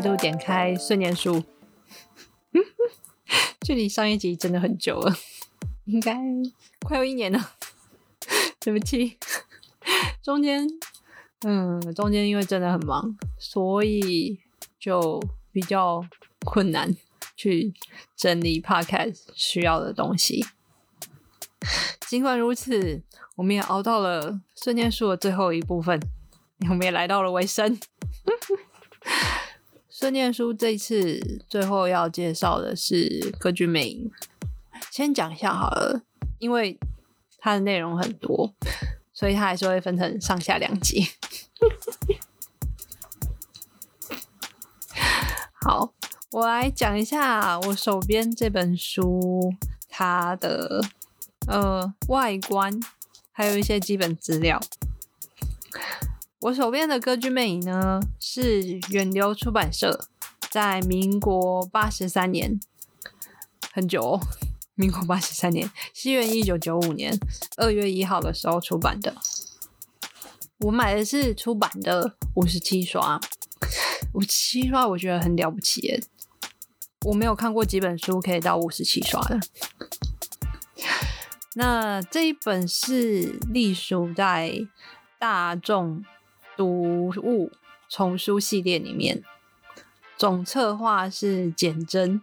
感谢你再度点开顺年书，距离上一集真的很久了，应该快有一年了。对不起，中间，嗯，中间因为真的很忙，所以就比较困难去整理 podcast 需要的东西。尽管如此，我们也熬到了顺念书的最后一部分，我们也来到了尾声。顺念书这次最后要介绍的是歌剧魅影，先讲一下好了，因为它的内容很多，所以它还是会分成上下两集。好，我来讲一下我手边这本书它的呃外观，还有一些基本资料。我手边的歌剧魅影呢，是远流出版社在民国八十三年，很久，民国八十三年，西元一九九五年二月一号的时候出版的。我买的是出版的五十七刷，五十七刷我觉得很了不起耶，我没有看过几本书可以到五十七刷的。那这一本是隶属在大众。读物丛书系列里面，总策划是简真。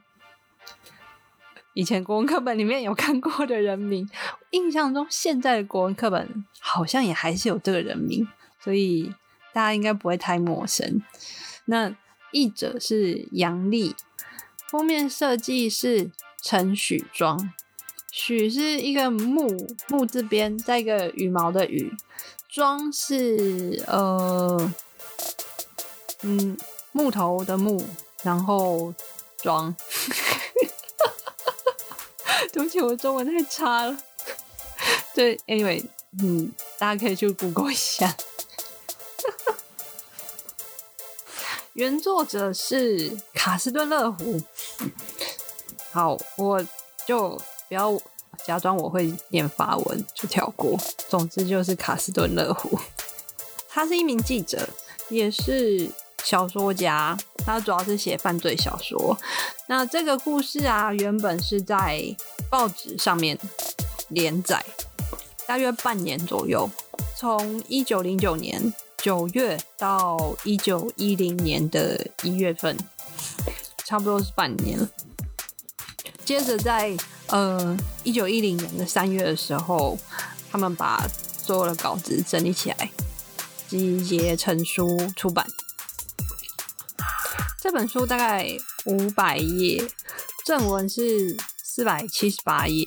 以前国文课本里面有看过的人名，印象中现在的国文课本好像也还是有这个人名，所以大家应该不会太陌生。那译者是杨丽，封面设计是陈许庄，许是一个木木字边，再一个羽毛的羽。装是呃，嗯，木头的木，然后装。对不起，我中文太差了。对，anyway，嗯，大家可以去 Google 一下。原作者是卡斯顿勒胡。好，我就不要。假装我会念法文就跳过。总之就是卡斯顿勒虎，他是一名记者，也是小说家。他主要是写犯罪小说。那这个故事啊，原本是在报纸上面连载，大约半年左右，从一九零九年九月到一九一零年的一月份，差不多是半年。接着在呃，一九一零年的三月的时候，他们把所有的稿子整理起来，集结成书出版。这本书大概五百页，正文是四百七十八页，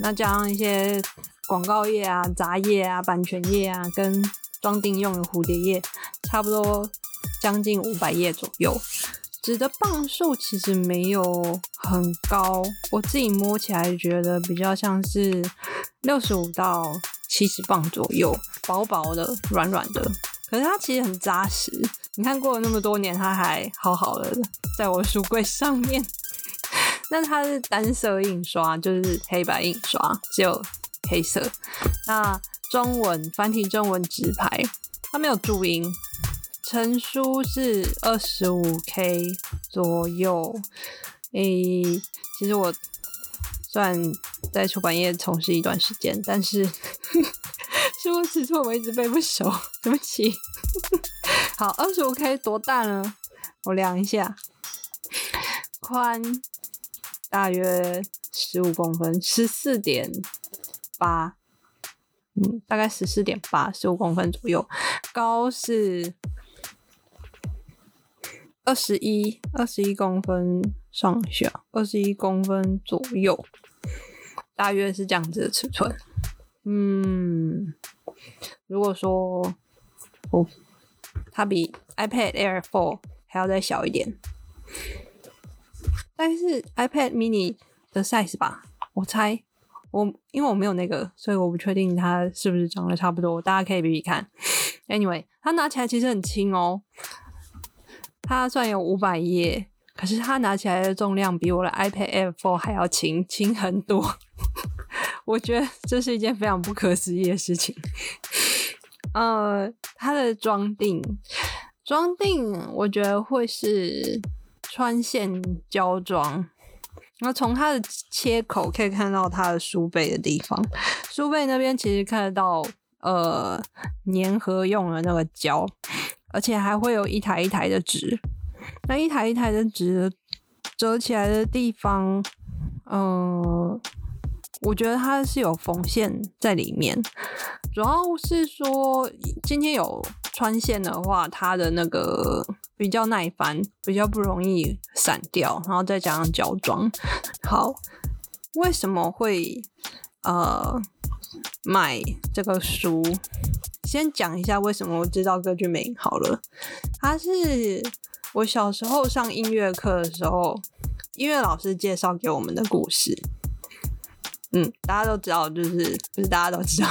那加上一些广告页啊、杂页啊、版权页啊，跟装订用的蝴蝶页，差不多将近五百页左右。纸的磅数其实没有很高，我自己摸起来觉得比较像是六十五到七十磅左右，薄薄的、软软的。可是它其实很扎实，你看过了那么多年，它还好好的在我书柜上面。那它是单色印刷，就是黑白印刷，只有黑色。那中文繁体中文直排，它没有注音。成书是二十五 K 左右，诶，其实我算在出版业从事一段时间，但是书尺寸我一直背不熟，对不起。好，二十五 K 多大呢？我量一下，宽大约十五公分，十四点八，嗯，大概十四点八，十五公分左右，高是。二十一，二十一公分上下，二十一公分左右，大约是这样子的尺寸。嗯，如果说哦，它比 iPad Air 4还要再小一点，但是 iPad Mini 的 size 吧，我猜我因为我没有那个，所以我不确定它是不是长得差不多。大家可以比比看。Anyway，它拿起来其实很轻哦。它算有五百页，可是它拿起来的重量比我的 iPad Air 4还要轻，轻很多。我觉得这是一件非常不可思议的事情。呃，它的装订，装订我觉得会是穿线胶装。那从它的切口可以看到它的书背的地方，书背那边其实看得到呃粘合用的那个胶，而且还会有一台一台的纸。那一台一台的纸折起来的地方，嗯，我觉得它是有缝线在里面，主要是说今天有穿线的话，它的那个。比较耐翻，比较不容易散掉，然后再加上胶装。好，为什么会呃买这个书？先讲一下为什么我知道歌剧魅影好了。它是我小时候上音乐课的时候，音乐老师介绍给我们的故事。嗯，大家都知道，就是不是大家都知道。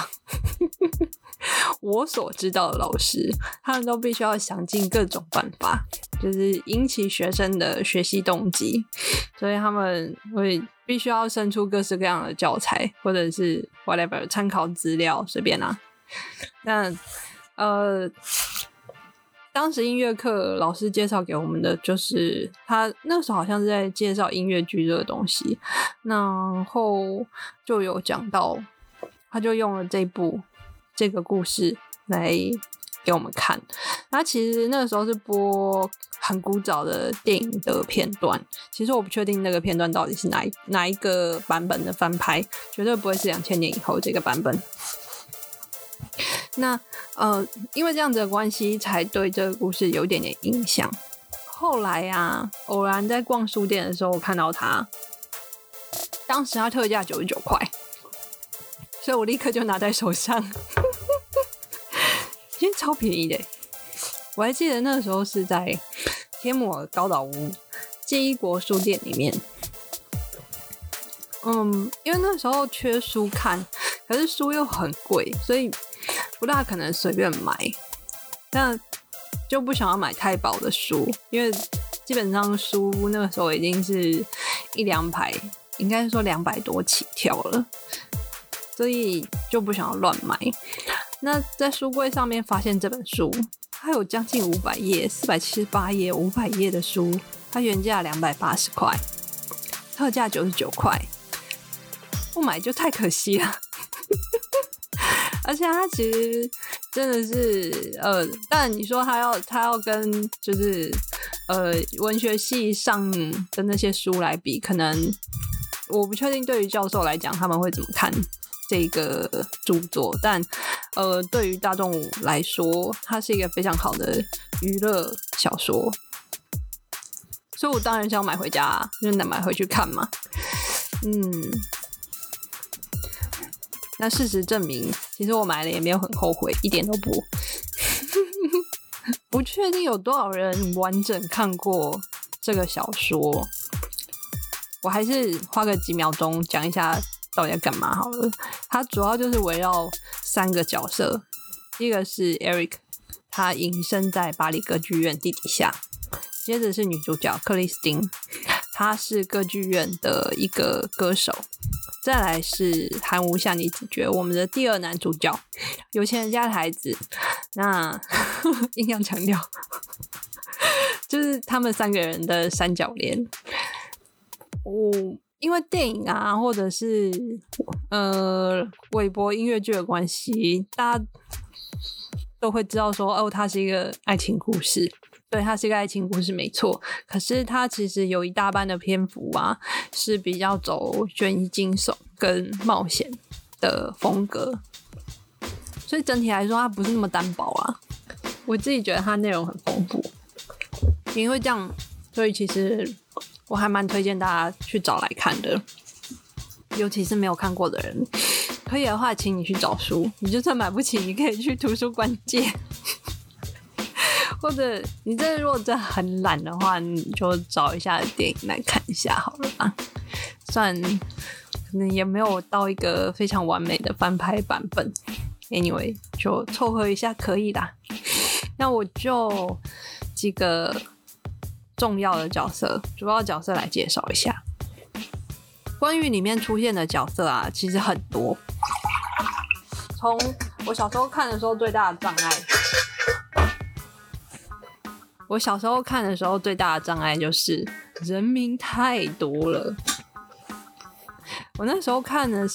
我所知道的老师，他们都必须要想尽各种办法，就是引起学生的学习动机，所以他们会必须要生出各式各样的教材，或者是 whatever 参考资料，随便啦。那呃，当时音乐课老师介绍给我们的，就是他那时候好像是在介绍音乐剧这个东西，然后就有讲到，他就用了这部。这个故事来给我们看，那其实那个时候是播很古早的电影的片段。其实我不确定那个片段到底是哪哪一个版本的翻拍，绝对不会是两千年以后这个版本。那呃，因为这样子的关系，才对这个故事有点点印象。后来啊，偶然在逛书店的时候我看到它，当时它特价九十九块。所以我立刻就拿在手上，因为超便宜的。我还记得那时候是在天母高岛屋记忆国书店里面。嗯，因为那时候缺书看，可是书又很贵，所以不大可能随便买。但就不想要买太薄的书，因为基本上书那个时候已经是一两百，应该是说两百多起跳了。所以就不想要乱买。那在书柜上面发现这本书，它有将近五百页，四百七十八页，五百页的书，它原价两百八十块，特价九十九块，不买就太可惜了。而且它其实真的是，呃，但你说它要它要跟就是呃文学系上的那些书来比，可能我不确定对于教授来讲他们会怎么看。这个著作，但呃，对于大众来说，它是一个非常好的娱乐小说，所以我当然是要买回家，就买回去看嘛。嗯，那事实证明，其实我买了也没有很后悔，一点都不。不确定有多少人完整看过这个小说，我还是花个几秒钟讲一下。到底要干嘛？好了，它主要就是围绕三个角色，一个是 Eric，他隐身在巴黎歌剧院地底下；接着是女主角克里斯汀，她是歌剧院的一个歌手；再来是韩无夏女主角，我们的第二男主角，有钱人家的孩子。那 硬要强调，就是他们三个人的三角恋。我。因为电影啊，或者是呃，微博音乐剧的关系，大家都会知道说，哦，它是一个爱情故事。对，它是一个爱情故事，没错。可是它其实有一大半的篇幅啊，是比较走悬疑、惊悚跟冒险的风格。所以整体来说，它不是那么单薄啊。我自己觉得它内容很丰富，因为这样，所以其实。我还蛮推荐大家去找来看的，尤其是没有看过的人，可以的话，请你去找书。你就算买不起，你可以去图书馆借，或者你这如果真的很懒的话，你就找一下电影来看一下好了吧。虽然可能也没有到一个非常完美的翻拍版本，anyway 就凑合一下可以的。那我就几个。重要的角色，主要角色来介绍一下。关于里面出现的角色啊，其实很多。从我小时候看的时候，最大的障碍我小时候看的时候，最大的障碍就是人名太多了。我那时候看的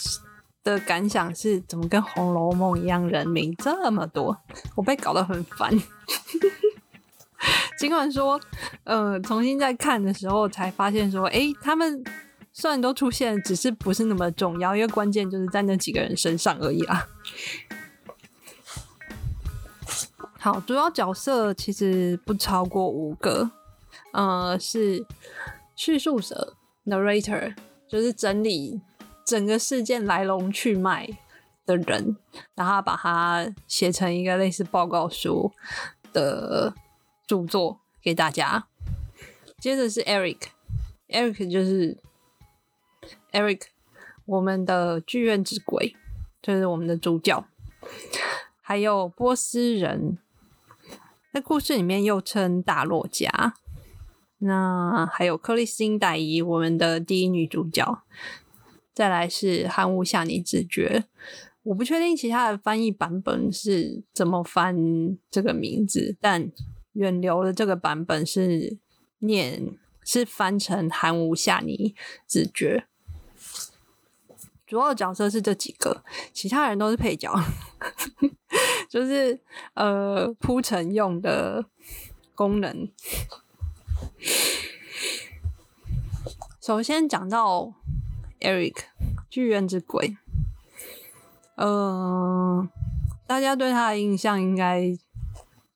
的感想是，怎么跟《红楼梦》一样，人名这么多？我被搞得很烦。尽管说，呃，重新再看的时候才发现说，哎，他们虽然都出现，只是不是那么重要，因为关键就是在那几个人身上而已啦。好，主要角色其实不超过五个，呃，是叙述者 （narrator），就是整理整个事件来龙去脉的人，然后把它写成一个类似报告书的著作给大家。接着是 Eric，Eric 就是 Eric，我们的剧院之鬼，就是我们的主角，还有波斯人。在故事里面又称大洛加，那还有克里斯汀戴伊，我们的第一女主角。再来是汉乌夏尼子爵，我不确定其他的翻译版本是怎么翻这个名字，但远流的这个版本是念是翻成汉乌夏尼子爵。主要角色是这几个，其他人都是配角。就是呃铺陈用的功能。首先讲到 Eric 剧院之鬼，呃，大家对他的印象应该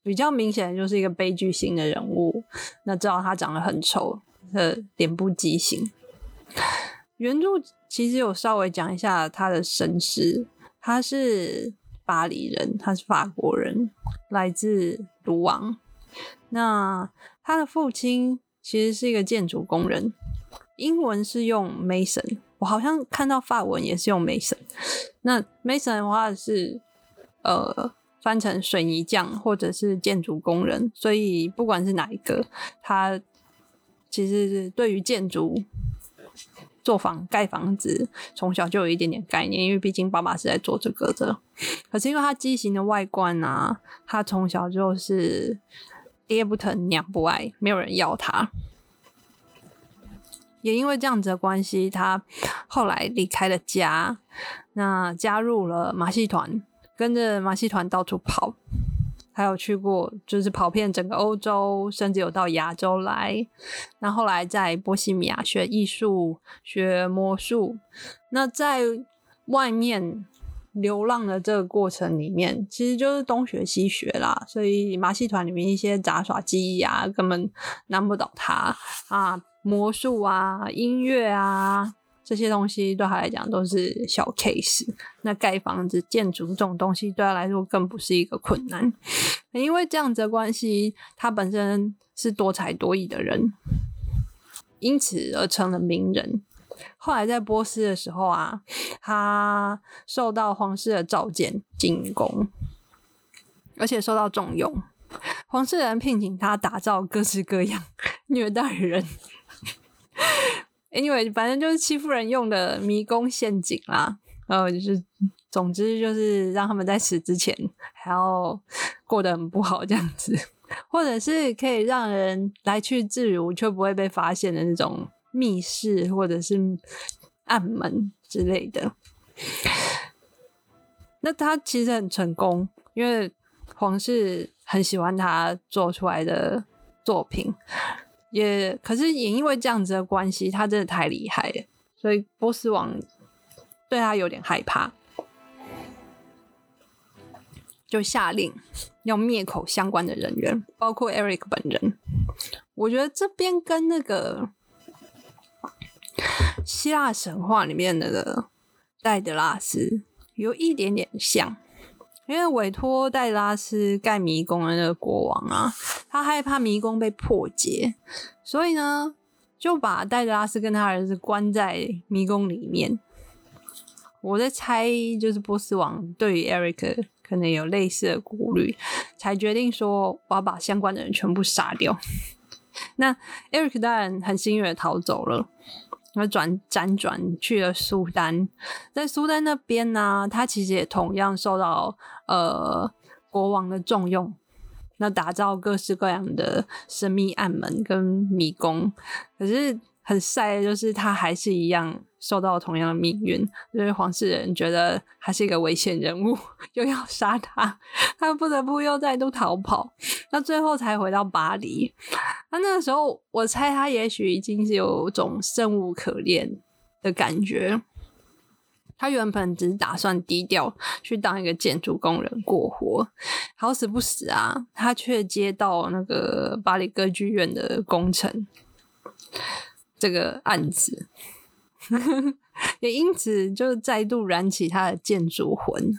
比较明显就是一个悲剧性的人物。那知道他长得很丑，的脸部畸形。原著其实有稍微讲一下他的身世，他是。巴黎人，他是法国人，来自卢昂。那他的父亲其实是一个建筑工人，英文是用 mason，我好像看到法文也是用 mason。那 mason 的话是呃翻成水泥匠或者是建筑工人，所以不管是哪一个，他其实是对于建筑。做房盖房子，从小就有一点点概念，因为毕竟爸爸是在做这个的。可是因为他畸形的外观啊，他从小就是爹不疼娘不爱，没有人要他。也因为这样子的关系，他后来离开了家，那加入了马戏团，跟着马戏团到处跑。还有去过，就是跑遍整个欧洲，甚至有到亚洲来。那后来在波西米亚学艺术、学魔术。那在外面流浪的这个过程里面，其实就是东学西学啦。所以马戏团里面一些杂耍技艺啊，根本难不倒他啊，魔术啊，音乐啊。这些东西对他来讲都是小 case，那盖房子、建筑这种东西对他来说更不是一个困难。因为这样子的关系，他本身是多才多艺的人，因此而成了名人。后来在波斯的时候啊，他受到皇室的召见进宫，而且受到重用，皇室人聘请他打造各式各样 虐待人。Anyway，反正就是欺负人用的迷宫陷阱啦。呃，就是，总之就是让他们在死之前还要过得很不好这样子，或者是可以让人来去自如却不会被发现的那种密室或者是暗门之类的。那他其实很成功，因为皇室很喜欢他做出来的作品。也可是也因为这样子的关系，他真的太厉害了，所以波斯王对他有点害怕，就下令要灭口相关的人员，包括 Eric 本人。我觉得这边跟那个希腊神话里面的戴德拉斯有一点点像。因为委托戴拉斯盖迷宫的那个国王啊，他害怕迷宫被破解，所以呢，就把戴拉斯跟他儿子关在迷宫里面。我在猜，就是波斯王对于 Eric 可能有类似的顾虑，才决定说我要把相关的人全部杀掉。那 Eric 当然很幸运的逃走了。那转辗转去了苏丹，在苏丹那边呢，他其实也同样受到呃国王的重用，那打造各式各样的神秘暗门跟迷宫。可是很晒的就是他还是一样受到同样的命运，就是黄世仁觉得他是一个危险人物，又要杀他，他不得不又再度逃跑。那最后才回到巴黎。那那个时候，我猜他也许已经是有种生无可恋的感觉。他原本只是打算低调去当一个建筑工人过活，好死不死啊，他却接到那个巴黎歌剧院的工程这个案子，也因此就再度燃起他的建筑魂。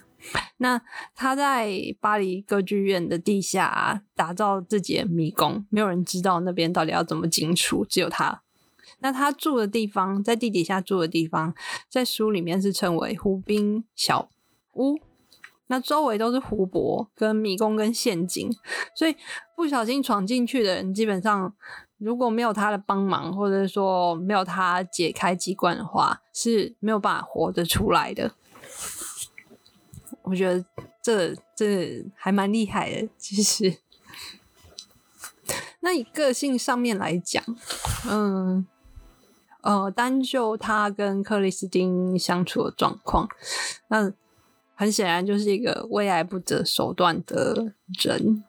那他在巴黎歌剧院的地下打造自己的迷宫，没有人知道那边到底要怎么进出，只有他。那他住的地方，在地底下住的地方，在书里面是称为湖滨小屋。那周围都是湖泊、跟迷宫、跟陷阱，所以不小心闯进去的人，基本上如果没有他的帮忙，或者说没有他解开机关的话，是没有办法活着出来的。我觉得这这还蛮厉害的，其实。那以个性上面来讲，嗯。呃，单就他跟克里斯汀相处的状况，那很显然就是一个为爱不择手段的人。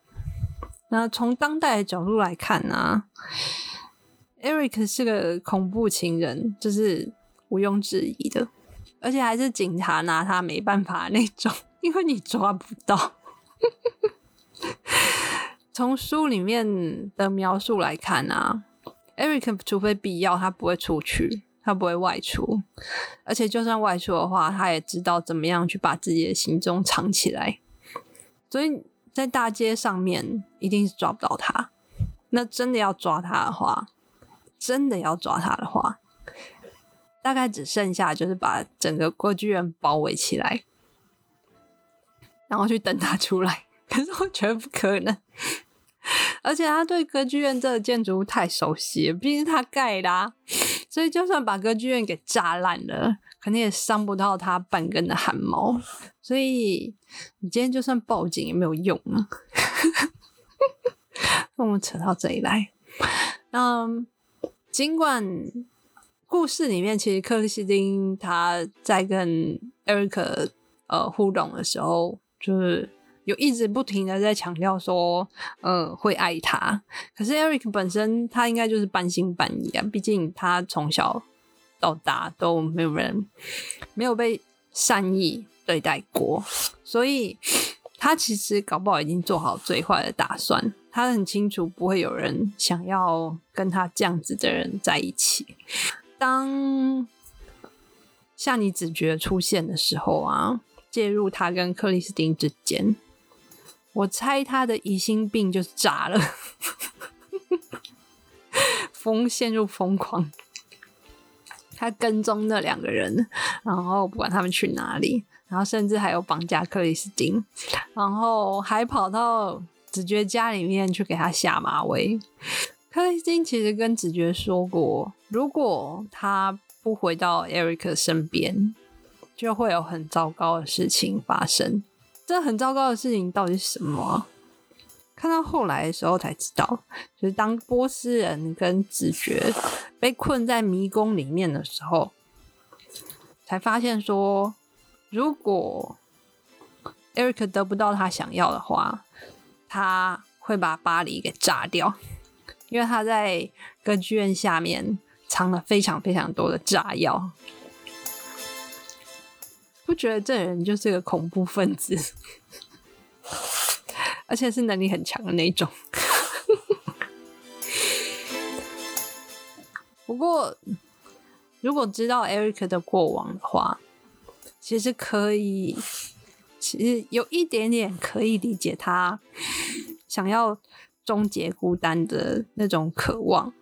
那从当代的角度来看呢，Eric 是个恐怖情人，这是毋庸置疑的，而且还是警察拿他没办法那种，因为你抓不到。从书里面的描述来看啊。Eric 除非必要，他不会出去，他不会外出，而且就算外出的话，他也知道怎么样去把自己的行踪藏起来，所以在大街上面一定是抓不到他。那真的要抓他的话，真的要抓他的话，大概只剩下就是把整个歌剧院包围起来，然后去等他出来。可是我觉得不可能。而且他对歌剧院这个建筑物太熟悉了，毕竟他盖的，所以就算把歌剧院给炸烂了，肯定也伤不到他半根的汗毛。所以你今天就算报警也没有用啊！那我们扯到这里来，嗯，尽管故事里面其实克里斯汀他在跟艾瑞克呃互动的时候，就是。有一直不停的在强调说，呃，会爱他。可是 Eric 本身他应该就是半信半疑啊，毕竟他从小到达都没有人没有被善意对待过，所以他其实搞不好已经做好最坏的打算。他很清楚不会有人想要跟他这样子的人在一起。当像你子觉出现的时候啊，介入他跟克里斯汀之间。我猜他的疑心病就是炸了 疯陷入疯狂，他跟踪那两个人，然后不管他们去哪里，然后甚至还有绑架克里斯汀，然后还跑到子爵家里面去给他下马威。克里斯汀其实跟子爵说过，如果他不回到 Eric 身边，就会有很糟糕的事情发生。这很糟糕的事情到底是什么？看到后来的时候才知道，就是当波斯人跟子爵被困在迷宫里面的时候，才发现说，如果 Eric 得不到他想要的话，他会把巴黎给炸掉，因为他在歌剧院下面藏了非常非常多的炸药。不觉得这人就是个恐怖分子，而且是能力很强的那种。不过，如果知道 Eric 的过往的话，其实可以，其实有一点点可以理解他想要终结孤单的那种渴望。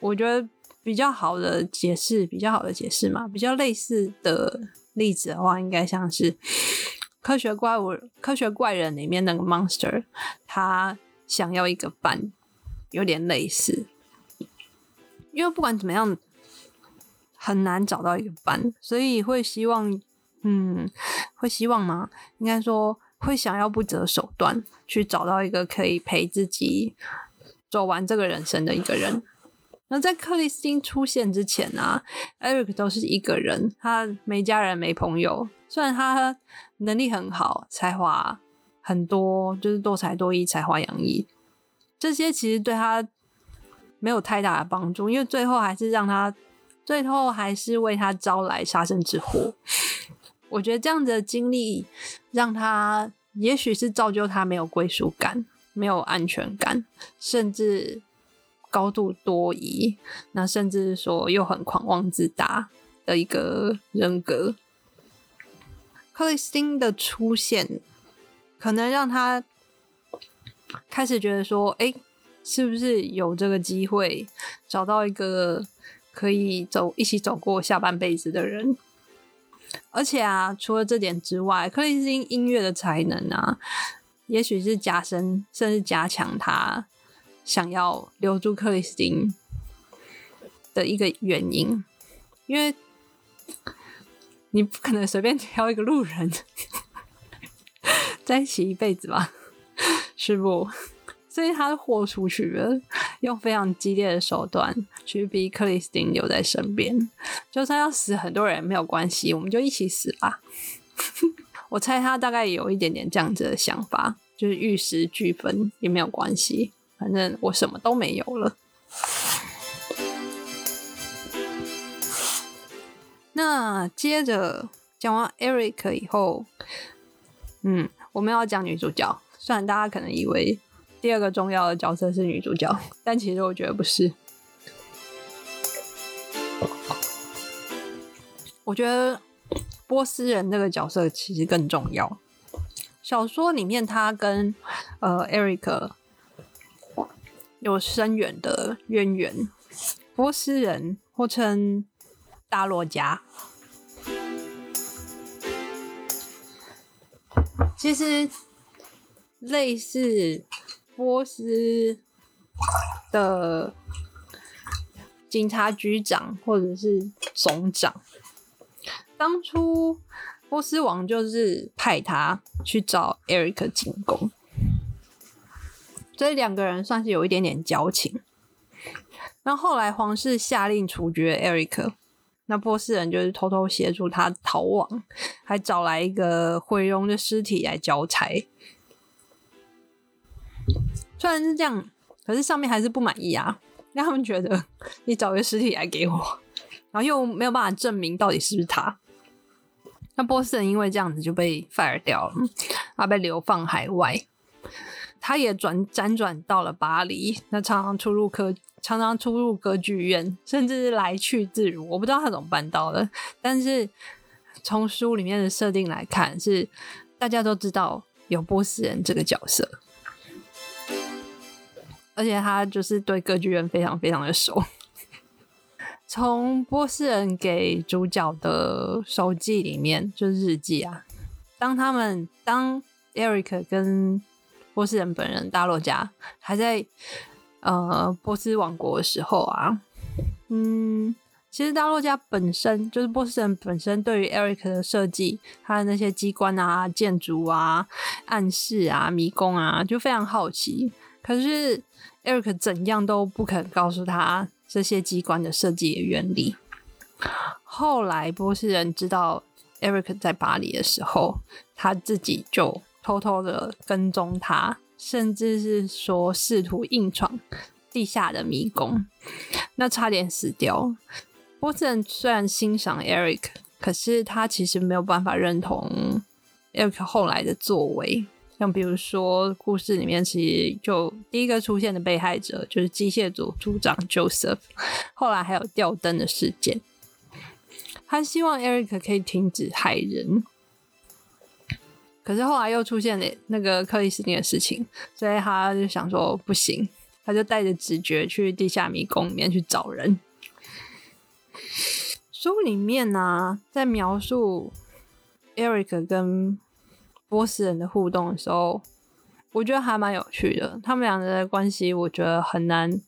我觉得比较好的解释，比较好的解释嘛，比较类似的。例子的话，应该像是《科学怪物》《科学怪人》里面那个 monster，他想要一个伴，有点类似。因为不管怎么样，很难找到一个伴，所以会希望，嗯，会希望吗？应该说会想要不择手段去找到一个可以陪自己走完这个人生的一个人。在克里斯汀出现之前啊，Eric 都是一个人，他没家人没朋友。虽然他能力很好，才华很多，就是多才多艺、才华洋溢，这些其实对他没有太大的帮助，因为最后还是让他，最后还是为他招来杀身之祸。我觉得这样的经历让他，也许是造就他没有归属感、没有安全感，甚至。高度多疑，那甚至说又很狂妄自大的一个人格。克里斯汀的出现，可能让他开始觉得说：“哎，是不是有这个机会找到一个可以走一起走过下半辈子的人？”而且啊，除了这点之外，克里斯汀音乐的才能啊，也许是加深甚至加强他。想要留住克里斯汀的一个原因，因为你不可能随便挑一个路人 在一起一辈子吧，是不？所以他豁出去了，用非常激烈的手段去逼克里斯汀留在身边，就算要死很多人没有关系，我们就一起死吧。我猜他大概有一点点这样子的想法，就是玉石俱焚也没有关系。反正我什么都没有了。那接着讲完 Eric 以后，嗯，我们要讲女主角。虽然大家可能以为第二个重要的角色是女主角，但其实我觉得不是。我觉得波斯人这个角色其实更重要。小说里面，他跟呃 Eric。有深远的渊源，波斯人或称大洛加。其实类似波斯的警察局长或者是总长，当初波斯王就是派他去找 Eric 进宫。所以两个人算是有一点点交情。那后来皇室下令处决艾瑞克，那波斯人就是偷偷协助他逃亡，还找来一个毁容的尸体来交差。虽然是这样，可是上面还是不满意啊，让他们觉得你找个尸体来给我，然后又没有办法证明到底是不是他。那波斯人因为这样子就被 fire 掉了，他，被流放海外。他也转辗转到了巴黎，那常常出入歌，常常出入歌剧院，甚至是来去自如。我不知道他怎么办到的，但是从书里面的设定来看，是大家都知道有波斯人这个角色，而且他就是对歌剧院非常非常的熟。从波斯人给主角的手记里面，就是日记啊，当他们当 Eric 跟波斯人本人大洛加还在呃波斯王国的时候啊，嗯，其实大洛加本身就是波斯人本身对于 Eric 的设计，他的那些机关啊、建筑啊、暗示啊、迷宫啊，就非常好奇。可是 Eric 怎样都不肯告诉他这些机关的设计原理。后来波斯人知道 Eric 在巴黎的时候，他自己就。偷偷的跟踪他，甚至是说试图硬闯地下的迷宫，那差点死掉。波斯人虽然欣赏 Eric，可是他其实没有办法认同 Eric 后来的作为。像比如说，故事里面其实就第一个出现的被害者就是机械组组长 Joseph，后来还有吊灯的事件。他希望 Eric 可以停止害人。可是后来又出现了那个克里斯汀的事情，所以他就想说不行，他就带着直觉去地下迷宫里面去找人。书里面呢，在描述 Eric 跟波斯人的互动的时候，我觉得还蛮有趣的。他们两个的关系，我觉得很难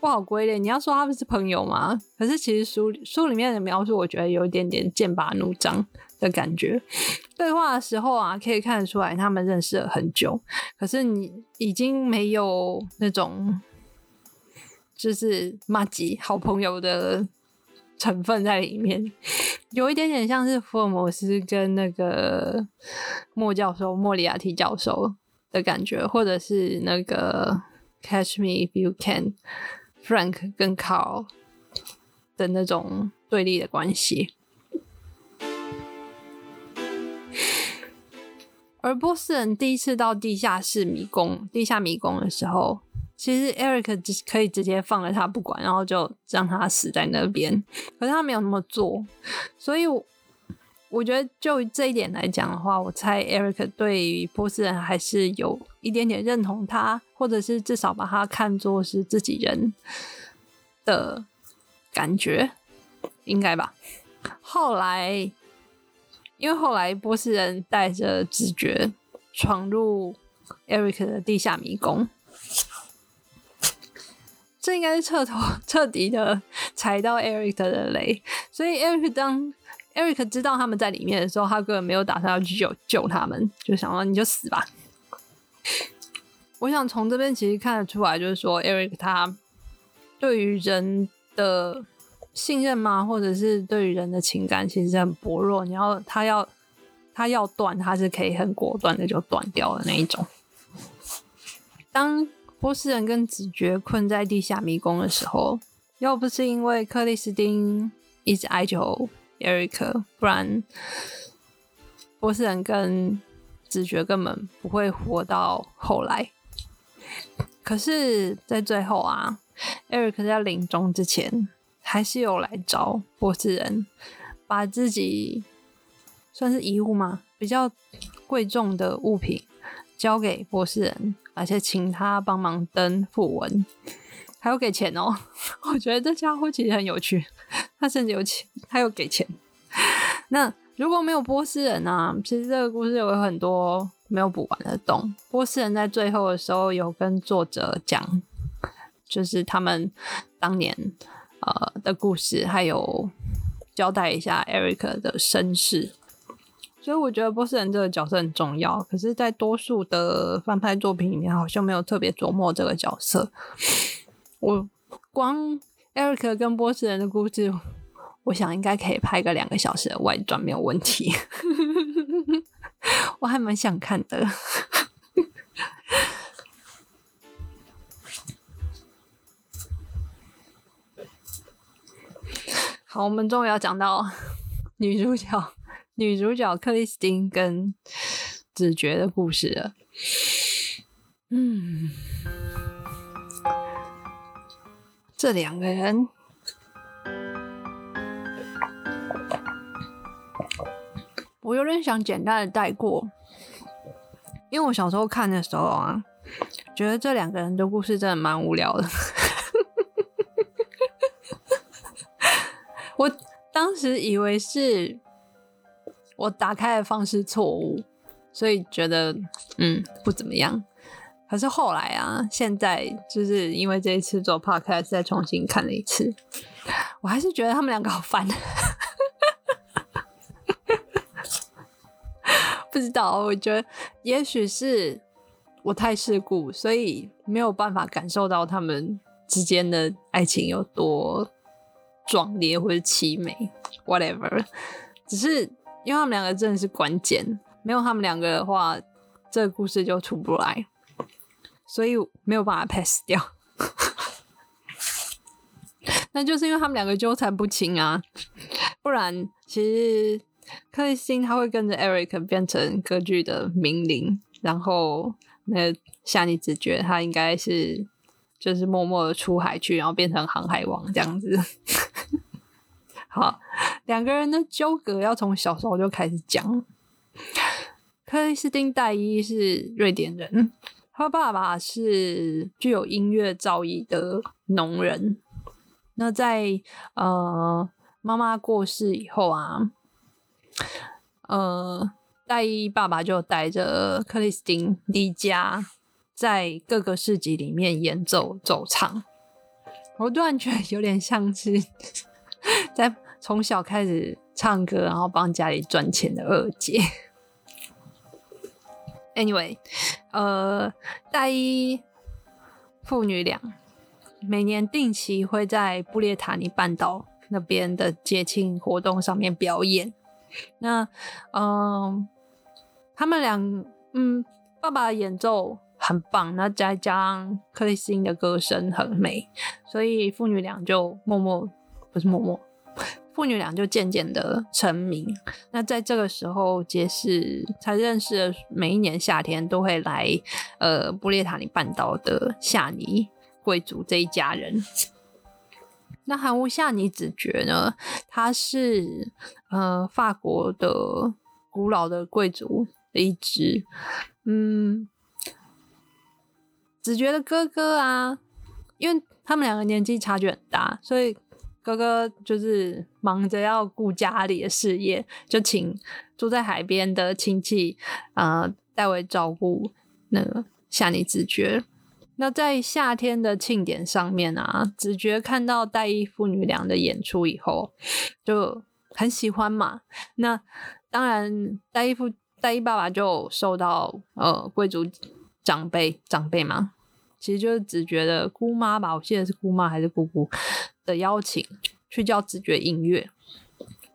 不好归类。你要说他们是朋友吗？可是其实书书里面的描述，我觉得有一点点剑拔弩张的感觉。对话的时候啊，可以看得出来他们认识了很久，可是你已经没有那种就是马吉好朋友的成分在里面，有一点点像是福尔摩斯跟那个莫教授、莫里亚蒂教授的感觉，或者是那个。Catch me if you can, Frank 跟 Carl 的那种对立的关系。而波斯人第一次到地下室迷宫、地下迷宫的时候，其实 Eric 只可以直接放了他不管，然后就让他死在那边。可是他没有那么做，所以我。我觉得就这一点来讲的话，我猜 Eric 对波斯人还是有一点点认同他，或者是至少把他看作是自己人的感觉，应该吧。后来，因为后来波斯人带着直觉闯入 Eric 的地下迷宫，这应该是彻头 彻底的踩到 Eric 的雷，所以 Eric 当。Eric 知道他们在里面的时候，他根本没有打算要去救救他们，就想说你就死吧。我想从这边其实看得出来，就是说 Eric 他对于人的信任吗，或者是对于人的情感，其实很薄弱。你要他要他要断，他是可以很果断的就断掉的那一种。当波斯人跟子爵困在地下迷宫的时候，要不是因为克里斯汀一直哀求。Eric，不然波斯人跟子爵根本不会活到后来。可是，在最后啊，Eric 在临终之前，还是有来找波斯人，把自己算是遗物吗？比较贵重的物品交给波斯人，而且请他帮忙登符文，还有给钱哦。我觉得这家伙其实很有趣。他甚至有钱，他有给钱。那如果没有波斯人呢？其实这个故事有很多没有补完的洞。波斯人在最后的时候有跟作者讲，就是他们当年呃的故事，还有交代一下 Eric 的身世。所以我觉得波斯人这个角色很重要。可是，在多数的翻拍作品里面，好像没有特别琢磨这个角色。我光 Eric 跟波士人的故事。我想应该可以拍个两个小时的外传没有问题，我还蛮想看的。好，我们终于要讲到女主角，女主角克里斯汀跟子爵的故事了。嗯，这两个人。我有点想简单的带过，因为我小时候看的时候啊，觉得这两个人的故事真的蛮无聊的。我当时以为是我打开的方式错误，所以觉得嗯不怎么样。可是后来啊，现在就是因为这一次做 podcast 再重新看了一次，我还是觉得他们两个好烦。不知道，我觉得也许是我太世故，所以没有办法感受到他们之间的爱情有多壮烈或者凄美，whatever。只是因为他们两个真的是关键，没有他们两个的话，这个故事就出不来，所以没有办法 pass 掉。那就是因为他们两个纠缠不清啊，不然其实。克里斯汀他会跟着 Eric 变成歌剧的名伶，然后那夏尼子觉得他应该是就是默默的出海去，然后变成航海王这样子。好，两个人的纠葛要从小时候就开始讲。克里斯汀戴伊是瑞典人，他爸爸是具有音乐造诣的农人。那在呃妈妈过世以后啊。呃，戴伊爸爸就带着克里斯汀离家，在各个市集里面演奏奏唱。我突然觉得有点像是 在从小开始唱歌，然后帮家里赚钱的二姐。Anyway，呃，大一父女俩每年定期会在布列塔尼半岛那边的节庆活动上面表演。那，嗯，他们俩，嗯，爸爸演奏很棒，那再加上克里斯汀的歌声很美，所以父女俩就默默，不是默默。父女俩就渐渐的成名。那在这个时候，杰士才认识了每一年夏天都会来呃布列塔尼半岛的夏尼贵族这一家人。那韩屋夏尼子爵呢，他是呃法国的古老的贵族的一支。嗯，子爵的哥哥啊，因为他们两个年纪差距很大，所以。哥哥就是忙着要顾家里的事业，就请住在海边的亲戚啊代为照顾那个夏尼子爵。那在夏天的庆典上面啊，子爵看到戴衣父女俩的演出以后，就很喜欢嘛。那当然，戴衣父戴衣爸爸就受到呃贵族长辈长辈嘛，其实就是子爵的姑妈吧，我记得是姑妈还是姑姑。的邀请去教子爵音乐。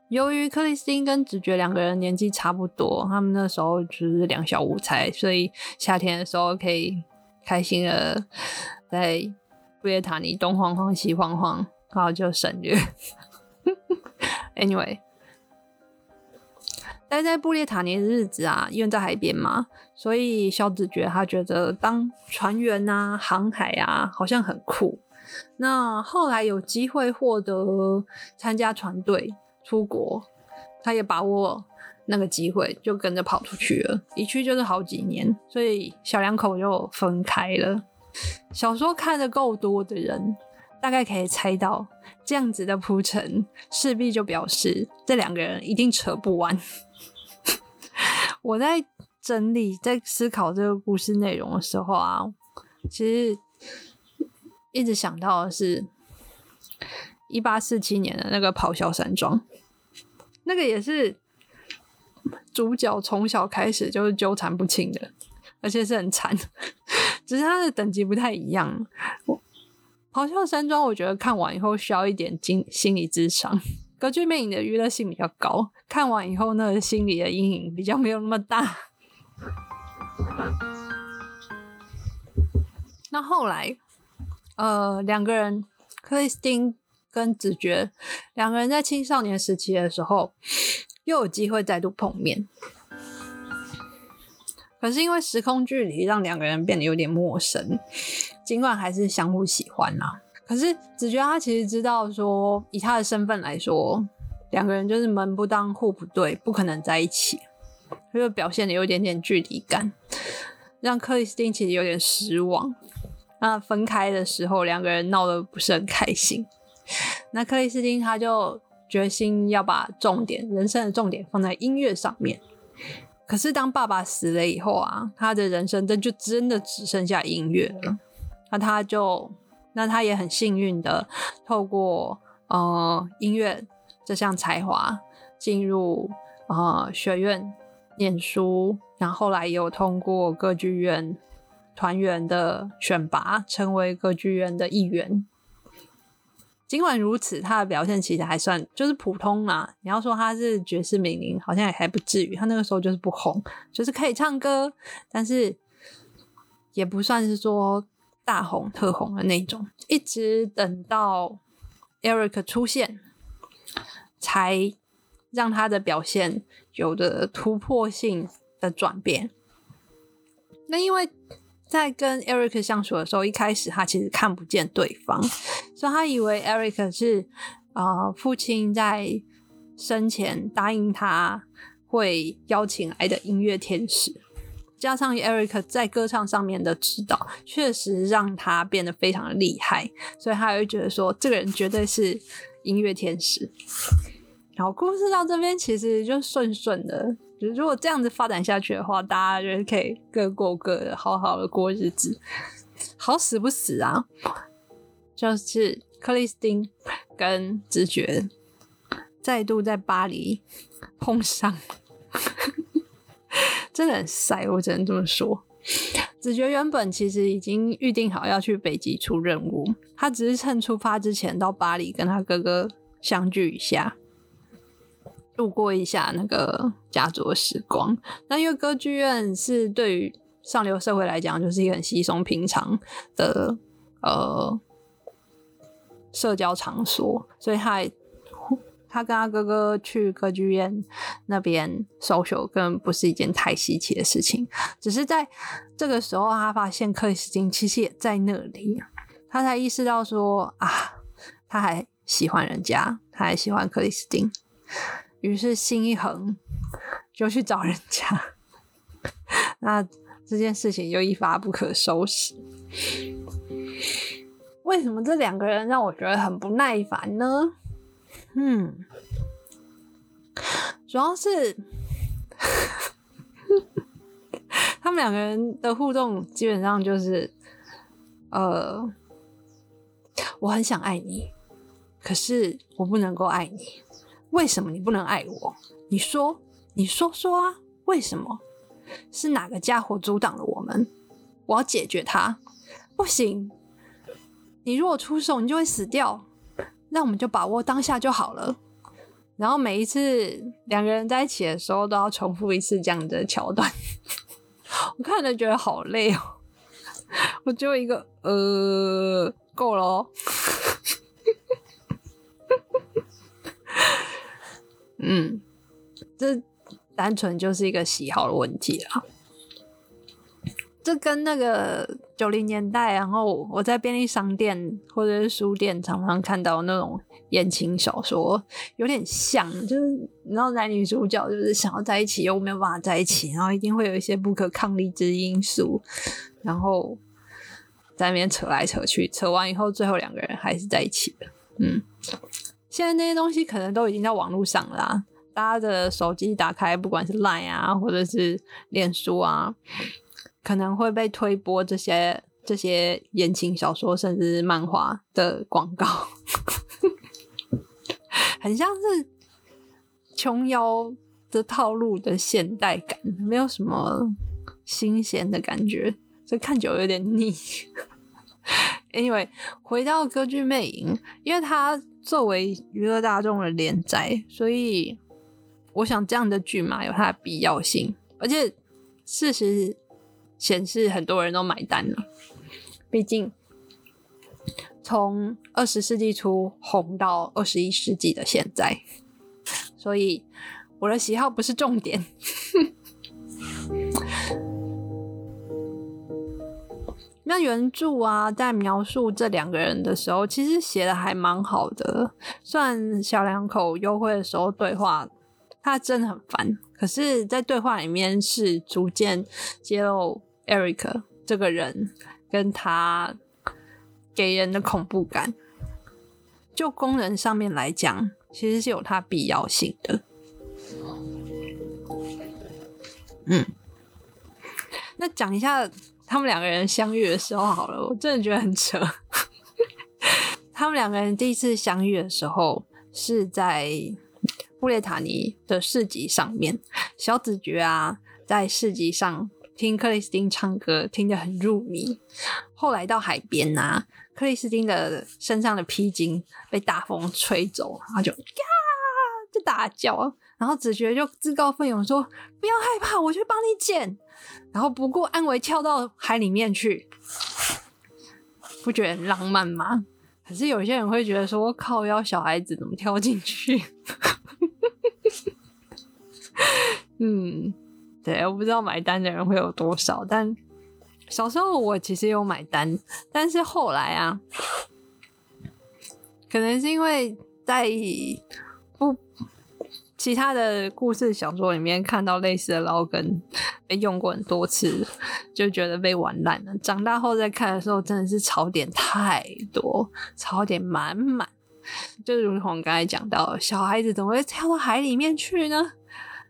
由于克里斯汀跟子爵两个人年纪差不多，他们那时候就是两小无猜，所以夏天的时候可以开心的在布列塔尼东晃晃西晃晃，然后就省略。Anyway，待在布列塔尼的日子啊，因为在海边嘛，所以小子爵他觉得当船员啊、航海啊，好像很酷。那后来有机会获得参加船队出国，他也把握那个机会，就跟着跑出去了。一去就是好几年，所以小两口就分开了。小说看的够多的人，大概可以猜到，这样子的铺陈，势必就表示这两个人一定扯不完。我在整理、在思考这个故事内容的时候啊，其实。一直想到的是，一八四七年的那个咆哮山庄，那个也是主角从小开始就是纠缠不清的，而且是很惨，只是他的等级不太一样。咆哮山庄，我觉得看完以后需要一点经心理智商。歌剧魅影的娱乐性比较高，看完以后那个心理的阴影比较没有那么大。那后来。呃，两个人，克里斯汀跟子爵两个人在青少年时期的时候，又有机会再度碰面。可是因为时空距离，让两个人变得有点陌生。尽管还是相互喜欢啦，可是子爵他其实知道说，以他的身份来说，两个人就是门不当户不对，不可能在一起，就表现的有一点点距离感，让克里斯汀其实有点失望。那分开的时候，两个人闹得不是很开心。那克里斯汀他就决心要把重点，人生的重点放在音乐上面。可是当爸爸死了以后啊，他的人生真就真的只剩下音乐了。那他就，那他也很幸运的透过呃音乐这项才华进入呃学院念书，然后后来有通过歌剧院。团员的选拔，成为歌剧院的一员。尽管如此，他的表现其实还算就是普通啦。你要说他是绝世名伶，好像也还不至于。他那个时候就是不红，就是可以唱歌，但是也不算是说大红特红的那种。一直等到 Eric 出现，才让他的表现有着突破性的转变。那因为。在跟 Eric 相处的时候，一开始他其实看不见对方，所以他以为 Eric 是啊父亲在生前答应他会邀请来的音乐天使，加上 Eric 在歌唱上面的指导，确实让他变得非常的厉害，所以他会觉得说这个人绝对是音乐天使。然后故事到这边其实就顺顺的。如果这样子发展下去的话，大家就是可以各过各的，好好的过日子，好死不死啊！就是克里斯汀跟直觉再度在巴黎碰上，真的很晒，我只能这么说。子爵原本其实已经预定好要去北极出任务，他只是趁出发之前到巴黎跟他哥哥相聚一下，度过一下那个家族的时光。那因为歌剧院是对于上流社会来讲，就是一个很稀松平常的呃社交场所，所以他。他跟他哥哥去歌剧院那边 social，根本不是一件太稀奇的事情。只是在这个时候，他发现克里斯汀其实也在那里，他才意识到说啊，他还喜欢人家，他还喜欢克里斯汀。于是心一横，就去找人家。那这件事情就一发不可收拾。为什么这两个人让我觉得很不耐烦呢？嗯，主要是 他们两个人的互动基本上就是，呃，我很想爱你，可是我不能够爱你。为什么你不能爱我？你说，你说说啊，为什么？是哪个家伙阻挡了我们？我要解决他。不行，你如果出手，你就会死掉。那我们就把握当下就好了。然后每一次两个人在一起的时候，都要重复一次这样的桥段。我看着觉得好累哦。我就一个呃，够了哦。嗯，这单纯就是一个喜好的问题啦。这跟那个九零年代，然后我在便利商店或者是书店常常看到那种言情小说有点像，就是你知道男女主角就是想要在一起又没有办法在一起，然后一定会有一些不可抗力之因素，然后在那边扯来扯去，扯完以后最后两个人还是在一起的。嗯，现在那些东西可能都已经在网络上啦，大家的手机打开，不管是 Line 啊，或者是脸书啊。可能会被推播这些这些言情小说，甚至漫画的广告，很像是琼瑶的套路的现代感，没有什么新鲜的感觉，所以看久有点腻。Anyway，回到歌剧魅影，因为它作为娱乐大众的连载，所以我想这样的剧嘛有它的必要性，而且事实。显示很多人都买单了，毕竟从二十世纪初红到二十一世纪的现在，所以我的喜好不是重点。那原著啊，在描述这两个人的时候，其实写的还蛮好的。虽然小两口幽会的时候对话，他真的很烦，可是，在对话里面是逐渐揭露。Eric 这个人跟他给人的恐怖感，就功能上面来讲，其实是有它必要性的。嗯，那讲一下他们两个人相遇的时候好了，我真的觉得很扯。他们两个人第一次相遇的时候是在布列塔尼的市集上面，小子爵啊，在市集上。听克里斯汀唱歌，听得很入迷。后来到海边呐，克里斯汀的身上的披巾被大风吹走，然后就呀就大叫，然后子爵就自告奋勇说：“不要害怕，我去帮你捡。”然后不顾安危跳到海里面去，不觉得很浪漫吗？可是有些人会觉得说：“靠，要小孩子怎么跳进去？” 嗯。对，我不知道买单的人会有多少，但小时候我其实有买单，但是后来啊，可能是因为在其他的故事小说里面看到类似的老梗 被用过很多次，就觉得被玩烂了。长大后再看的时候，真的是槽点太多，槽点满满。就如同刚才讲到，小孩子怎么会跳到海里面去呢？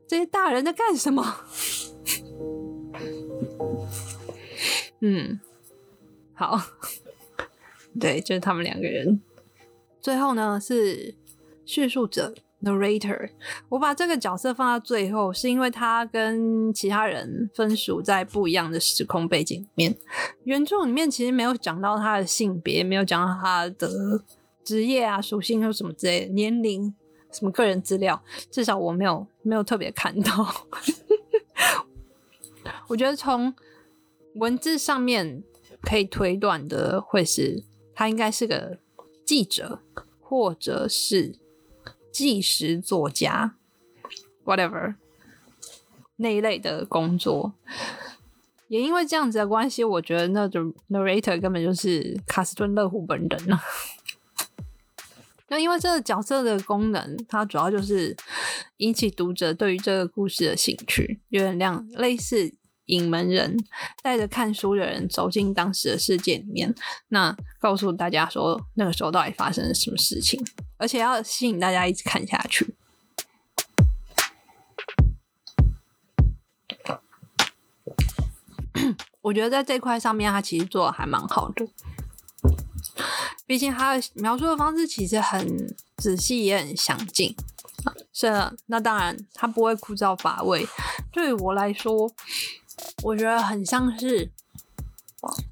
这些大人在干什么？嗯，好，对，就是他们两个人。最后呢是叙述者 （narrator），我把这个角色放到最后，是因为他跟其他人分属在不一样的时空背景里面。原著里面其实没有讲到他的性别，没有讲到他的职业啊、属性或什么之类的，年龄、什么个人资料，至少我没有没有特别看到。我觉得从文字上面可以推断的，会是他应该是个记者，或者是纪实作家，whatever 那一类的工作。也因为这样子的关系，我觉得那种 narrator 根本就是卡斯顿·勒胡本人了。那因为这个角色的功能，它主要就是引起读者对于这个故事的兴趣，有点像类似。隐门人带着看书的人走进当时的世界里面，那告诉大家说那个时候到底发生了什么事情，而且要吸引大家一直看下去。我觉得在这块上面，他其实做的还蛮好的。毕竟他的描述的方式其实很仔细，也很详尽。是，那当然他不会枯燥乏味。对于我来说。我觉得很像是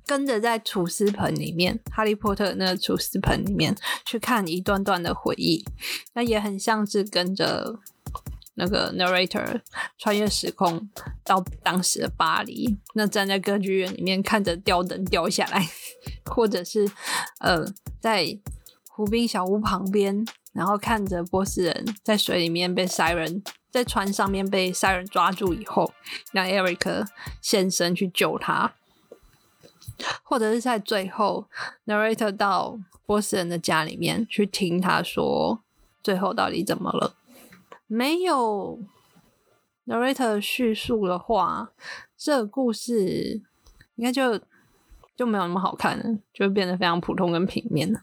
跟着在厨师盆里面，《哈利波特》那个厨师盆里面去看一段段的回忆，那也很像是跟着那个 narrator 穿越时空到当时的巴黎，那站在歌剧院里面看着吊灯掉下来，或者是呃在湖滨小屋旁边，然后看着波斯人在水里面被 siren。在船上面被杀人抓住以后，让 Eric 现身去救他，或者是在最后，Narrator 到波斯人的家里面去听他说最后到底怎么了。没有 Narrator 叙述的话，这故事应该就就没有那么好看了，就变得非常普通跟平面了。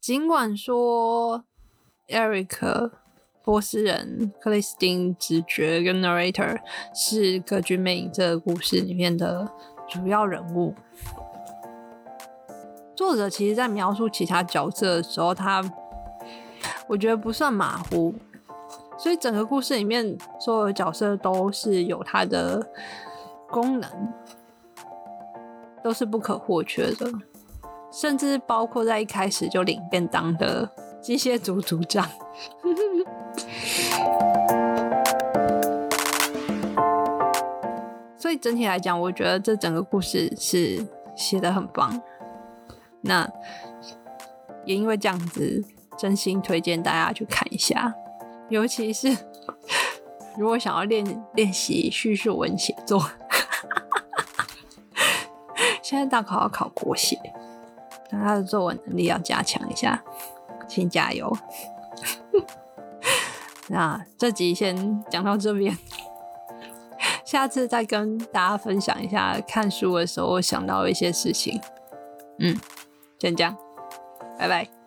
尽管说 Eric。波斯人克里斯汀直觉跟 narrator 是《歌剧魅影》这个故事里面的主要人物。作者其实在描述其他角色的时候，他我觉得不算马虎，所以整个故事里面所有的角色都是有它的功能，都是不可或缺的，甚至包括在一开始就领便当的机械组组长。以整体来讲，我觉得这整个故事是写的很棒。那也因为这样子，真心推荐大家去看一下。尤其是 如果想要练练习叙述文写作，现在大考要考国写，那他的作文能力要加强一下，请加油。那这集先讲到这边，下次再跟大家分享一下看书的时候想到一些事情。嗯，先这样，拜拜。